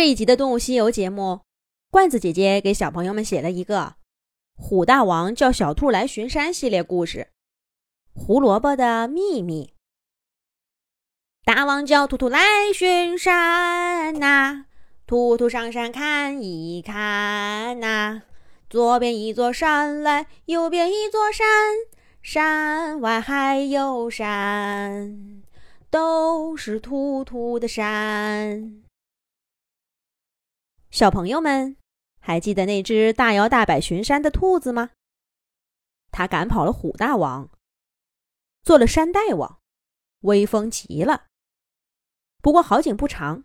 这一集的《动物西游》节目，罐子姐姐给小朋友们写了一个《虎大王叫小兔来巡山》系列故事，《胡萝卜的秘密》。大王叫兔兔来巡山呐，兔兔上山看一看呐，左边一座山来，右边一座山，山外还有山，都是兔兔的山。小朋友们，还记得那只大摇大摆巡山的兔子吗？它赶跑了虎大王，做了山大王，威风极了。不过好景不长，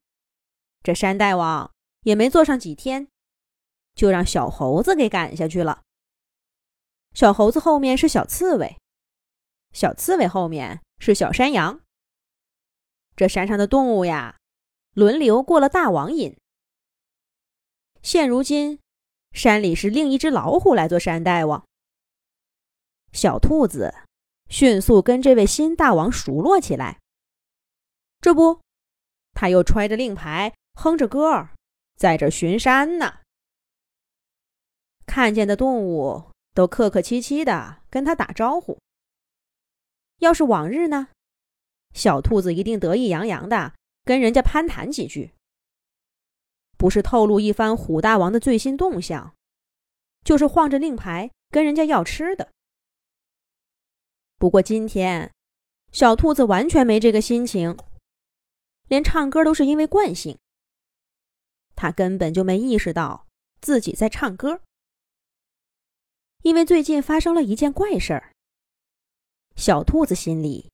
这山大王也没做上几天，就让小猴子给赶下去了。小猴子后面是小刺猬，小刺猬后面是小山羊。这山上的动物呀，轮流过了大王瘾。现如今，山里是另一只老虎来做山大王。小兔子迅速跟这位新大王熟络起来。这不，他又揣着令牌，哼着歌儿，在这巡山呢。看见的动物都客客气气的跟他打招呼。要是往日呢，小兔子一定得意洋洋的跟人家攀谈几句。不是透露一番虎大王的最新动向，就是晃着令牌跟人家要吃的。不过今天，小兔子完全没这个心情，连唱歌都是因为惯性。他根本就没意识到自己在唱歌，因为最近发生了一件怪事儿。小兔子心里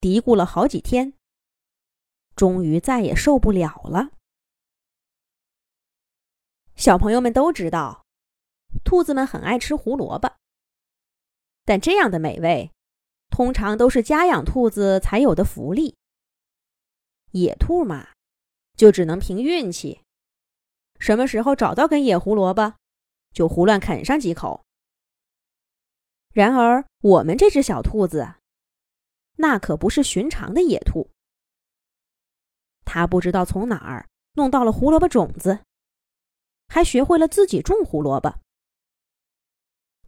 嘀咕了好几天，终于再也受不了了。小朋友们都知道，兔子们很爱吃胡萝卜。但这样的美味，通常都是家养兔子才有的福利。野兔嘛，就只能凭运气，什么时候找到根野胡萝卜，就胡乱啃上几口。然而，我们这只小兔子，那可不是寻常的野兔。它不知道从哪儿弄到了胡萝卜种子。还学会了自己种胡萝卜。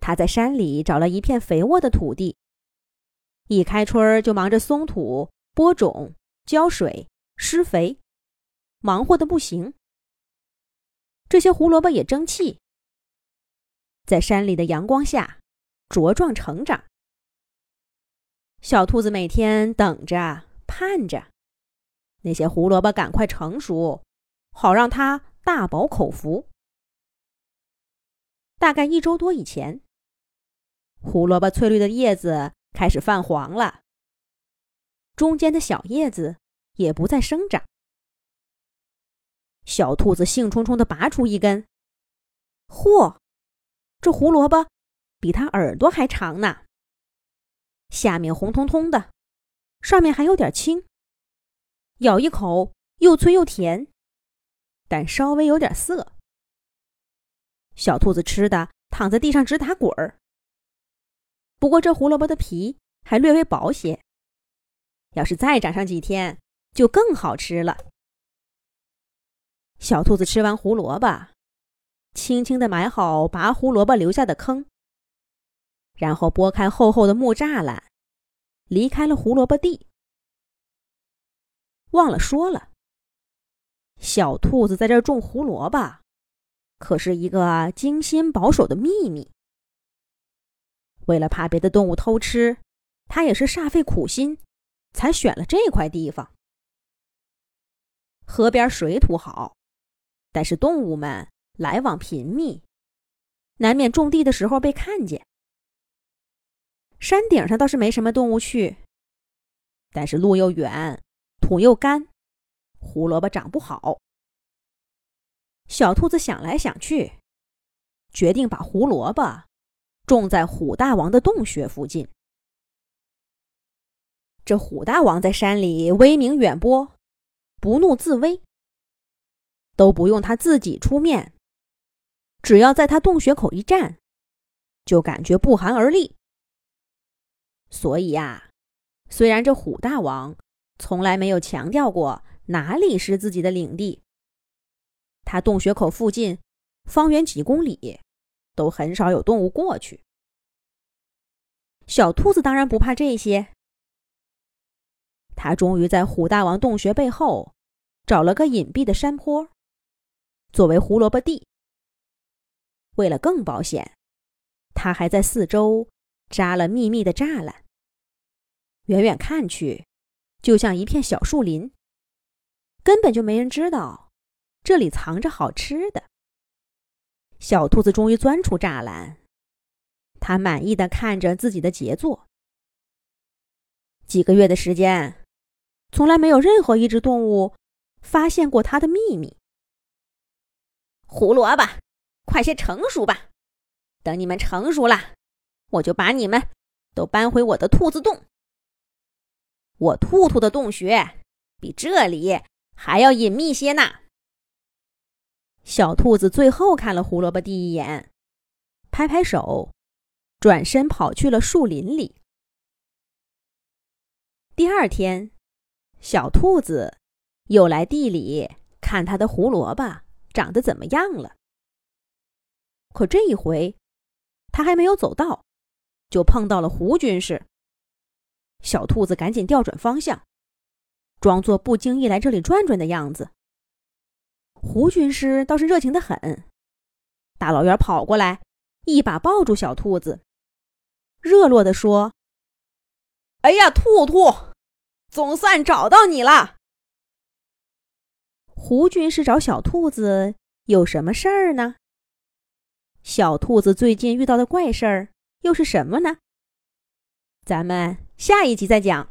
他在山里找了一片肥沃的土地，一开春儿就忙着松土、播种、浇水、施肥，忙活的不行。这些胡萝卜也争气，在山里的阳光下茁壮成长。小兔子每天等着、盼着，那些胡萝卜赶快成熟，好让它。大饱口福。大概一周多以前，胡萝卜翠绿的叶子开始泛黄了，中间的小叶子也不再生长。小兔子兴冲冲的拔出一根，嚯，这胡萝卜比它耳朵还长呢！下面红彤彤的，上面还有点青，咬一口又脆又甜。但稍微有点涩，小兔子吃的躺在地上直打滚儿。不过这胡萝卜的皮还略微薄些，要是再长上几天，就更好吃了。小兔子吃完胡萝卜，轻轻地埋好拔胡萝卜留下的坑，然后拨开厚厚的木栅栏，离开了胡萝卜地。忘了说了。小兔子在这种胡萝卜，可是一个精心保守的秘密。为了怕别的动物偷吃，它也是煞费苦心，才选了这块地方。河边水土好，但是动物们来往频密，难免种地的时候被看见。山顶上倒是没什么动物去，但是路又远，土又干。胡萝卜长不好，小兔子想来想去，决定把胡萝卜种在虎大王的洞穴附近。这虎大王在山里威名远播，不怒自威，都不用他自己出面，只要在他洞穴口一站，就感觉不寒而栗。所以呀，虽然这虎大王从来没有强调过。哪里是自己的领地？他洞穴口附近，方圆几公里，都很少有动物过去。小兔子当然不怕这些。他终于在虎大王洞穴背后找了个隐蔽的山坡，作为胡萝卜地。为了更保险，他还在四周扎了密密的栅栏。远远看去，就像一片小树林，根本就没人知道这里藏着好吃的。小兔子终于钻出栅栏，它满意的看着自己的杰作。几个月的时间。从来没有任何一只动物发现过它的秘密。胡萝卜，快些成熟吧！等你们成熟了，我就把你们都搬回我的兔子洞。我兔兔的洞穴比这里还要隐秘些呢。小兔子最后看了胡萝卜第一眼，拍拍手，转身跑去了树林里。第二天。小兔子又来地里看它的胡萝卜长得怎么样了。可这一回，它还没有走到，就碰到了胡军师。小兔子赶紧调转方向，装作不经意来这里转转的样子。胡军师倒是热情的很，大老远跑过来，一把抱住小兔子，热络的说：“哎呀，兔兔！”总算找到你了。胡军师找小兔子有什么事儿呢？小兔子最近遇到的怪事儿又是什么呢？咱们下一集再讲。